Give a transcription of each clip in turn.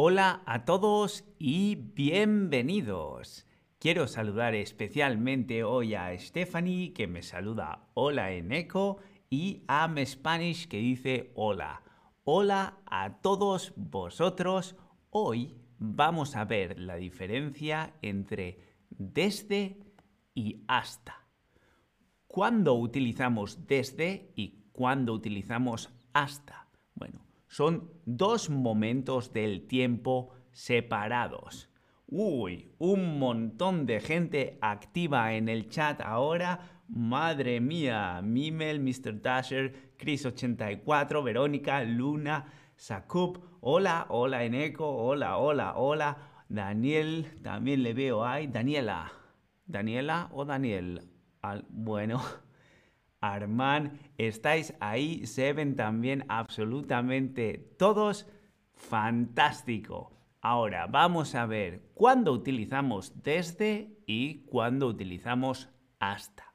Hola a todos y bienvenidos. Quiero saludar especialmente hoy a Stephanie que me saluda hola en eco y a Spanish que dice hola. Hola a todos vosotros. Hoy vamos a ver la diferencia entre desde y hasta. ¿Cuándo utilizamos desde y cuándo utilizamos hasta? Bueno, son dos momentos del tiempo separados. Uy, un montón de gente activa en el chat ahora. Madre mía, Mimel, Mr. Dasher, Chris84, Verónica, Luna, Sakup, hola, hola Eneco, hola, hola, hola. Daniel, también le veo ahí. Daniela, Daniela o Daniel. bueno, Armán, estáis ahí, se ven también absolutamente todos. Fantástico. Ahora vamos a ver cuándo utilizamos desde y cuándo utilizamos hasta.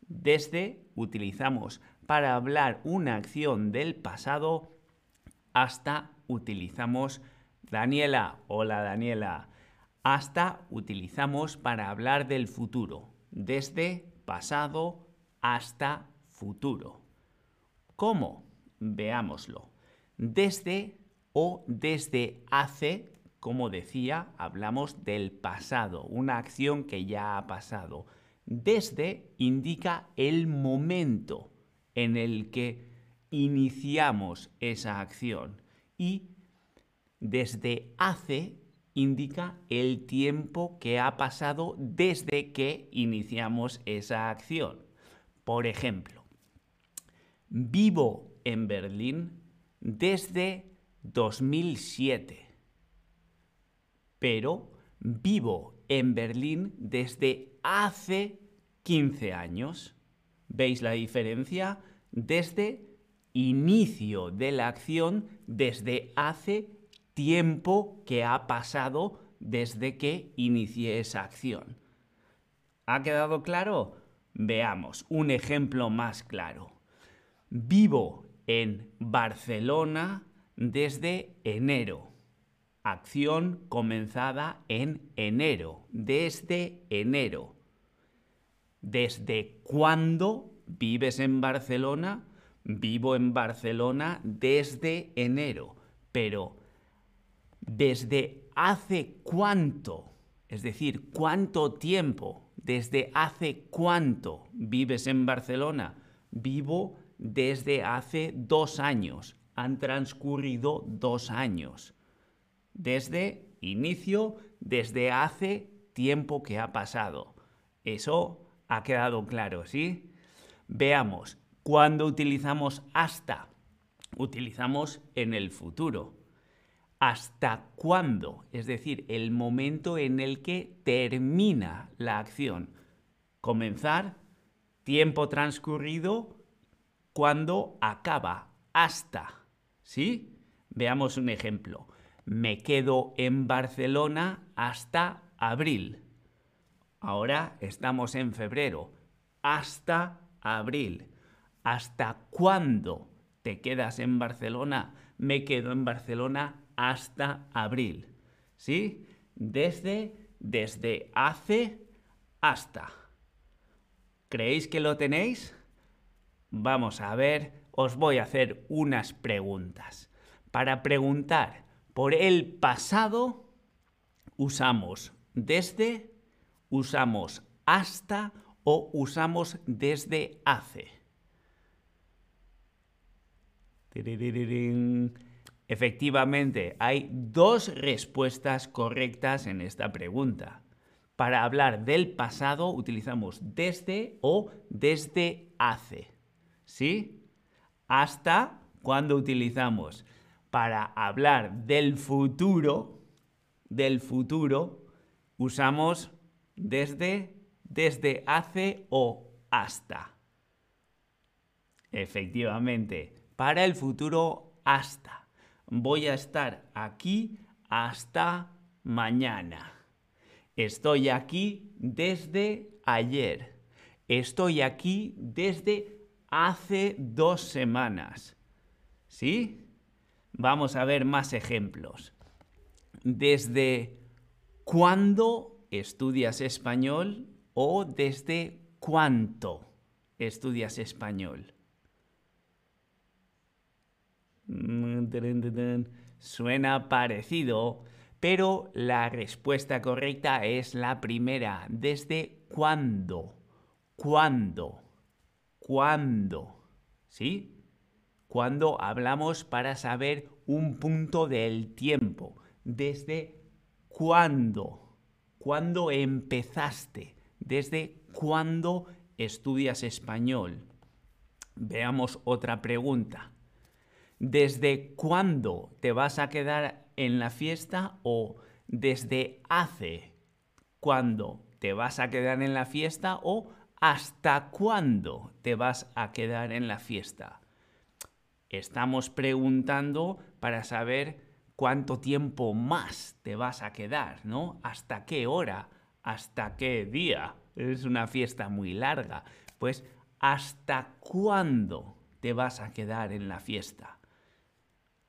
Desde utilizamos para hablar una acción del pasado, hasta utilizamos Daniela. Hola Daniela. Hasta utilizamos para hablar del futuro. Desde pasado, hasta futuro. ¿Cómo? Veámoslo. Desde o desde hace, como decía, hablamos del pasado, una acción que ya ha pasado. Desde indica el momento en el que iniciamos esa acción y desde hace indica el tiempo que ha pasado desde que iniciamos esa acción. Por ejemplo, vivo en Berlín desde 2007, pero vivo en Berlín desde hace 15 años. ¿Veis la diferencia? Desde inicio de la acción, desde hace tiempo que ha pasado desde que inicié esa acción. ¿Ha quedado claro? Veamos un ejemplo más claro. Vivo en Barcelona desde enero. Acción comenzada en enero. Desde enero. ¿Desde cuándo vives en Barcelona? Vivo en Barcelona desde enero. Pero ¿desde hace cuánto? Es decir, ¿cuánto tiempo? ¿Desde hace cuánto vives en Barcelona? Vivo desde hace dos años. Han transcurrido dos años. Desde inicio, desde hace tiempo que ha pasado. Eso ha quedado claro, ¿sí? Veamos, ¿cuándo utilizamos hasta? Utilizamos en el futuro hasta cuándo, es decir, el momento en el que termina la acción. Comenzar, tiempo transcurrido, cuando acaba, hasta. ¿Sí? Veamos un ejemplo. Me quedo en Barcelona hasta abril. Ahora estamos en febrero. Hasta abril. ¿Hasta cuándo te quedas en Barcelona? Me quedo en Barcelona hasta abril. ¿Sí? Desde, desde hace hasta. ¿Creéis que lo tenéis? Vamos a ver, os voy a hacer unas preguntas. Para preguntar por el pasado, usamos desde, usamos hasta o usamos desde hace. Efectivamente, hay dos respuestas correctas en esta pregunta. Para hablar del pasado utilizamos desde o desde hace. ¿Sí? Hasta cuando utilizamos. Para hablar del futuro, del futuro, usamos desde, desde hace o hasta. Efectivamente, para el futuro, hasta voy a estar aquí hasta mañana. Estoy aquí desde ayer. Estoy aquí desde hace dos semanas. ¿Sí? Vamos a ver más ejemplos. ¿Desde cuándo estudias español o desde cuánto estudias español? Mm, Suena parecido, pero la respuesta correcta es la primera. ¿Desde cuándo? ¿Cuándo? ¿Cuándo? ¿Sí? Cuando hablamos para saber un punto del tiempo. ¿Desde cuándo? ¿Cuándo empezaste? ¿Desde cuándo estudias español? Veamos otra pregunta. ¿Desde cuándo te vas a quedar en la fiesta o desde hace cuándo te vas a quedar en la fiesta o hasta cuándo te vas a quedar en la fiesta? Estamos preguntando para saber cuánto tiempo más te vas a quedar, ¿no? ¿Hasta qué hora? ¿Hasta qué día? Es una fiesta muy larga. Pues, ¿hasta cuándo te vas a quedar en la fiesta?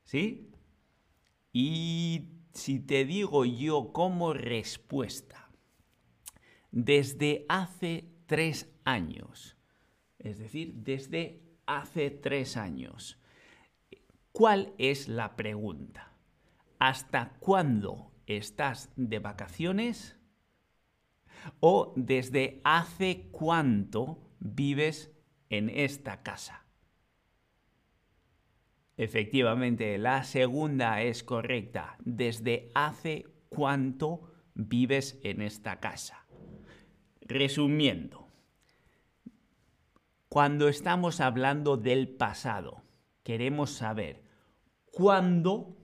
¿Sí? Y si te digo yo como respuesta, desde hace tres años, es decir, desde hace tres años, ¿cuál es la pregunta? ¿Hasta cuándo estás de vacaciones? ¿O desde hace cuánto vives en esta casa? Efectivamente, la segunda es correcta. ¿Desde hace cuánto vives en esta casa? Resumiendo, cuando estamos hablando del pasado, queremos saber cuándo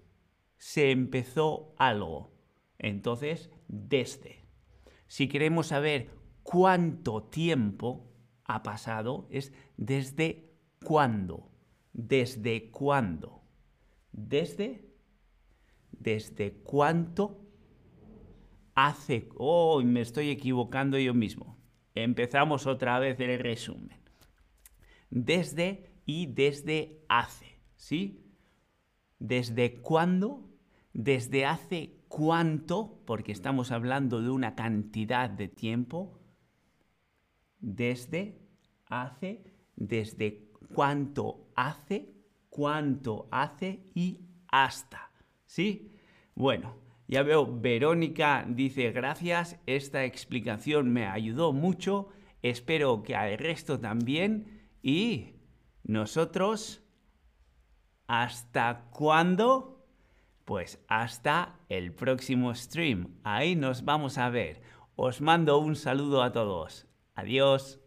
se empezó algo. Entonces, desde. Si queremos saber cuánto tiempo ha pasado, es desde cuándo. ¿Desde cuándo? ¿Desde? ¿Desde cuánto? Hace... Oh, me estoy equivocando yo mismo. Empezamos otra vez el resumen. Desde y desde hace, ¿sí? ¿Desde cuándo? ¿Desde hace cuánto? Porque estamos hablando de una cantidad de tiempo. Desde, hace, desde cuánto hace, cuánto hace y hasta. ¿Sí? Bueno, ya veo, Verónica dice gracias, esta explicación me ayudó mucho, espero que al resto también y nosotros, ¿hasta cuándo? Pues hasta el próximo stream, ahí nos vamos a ver. Os mando un saludo a todos. Adiós.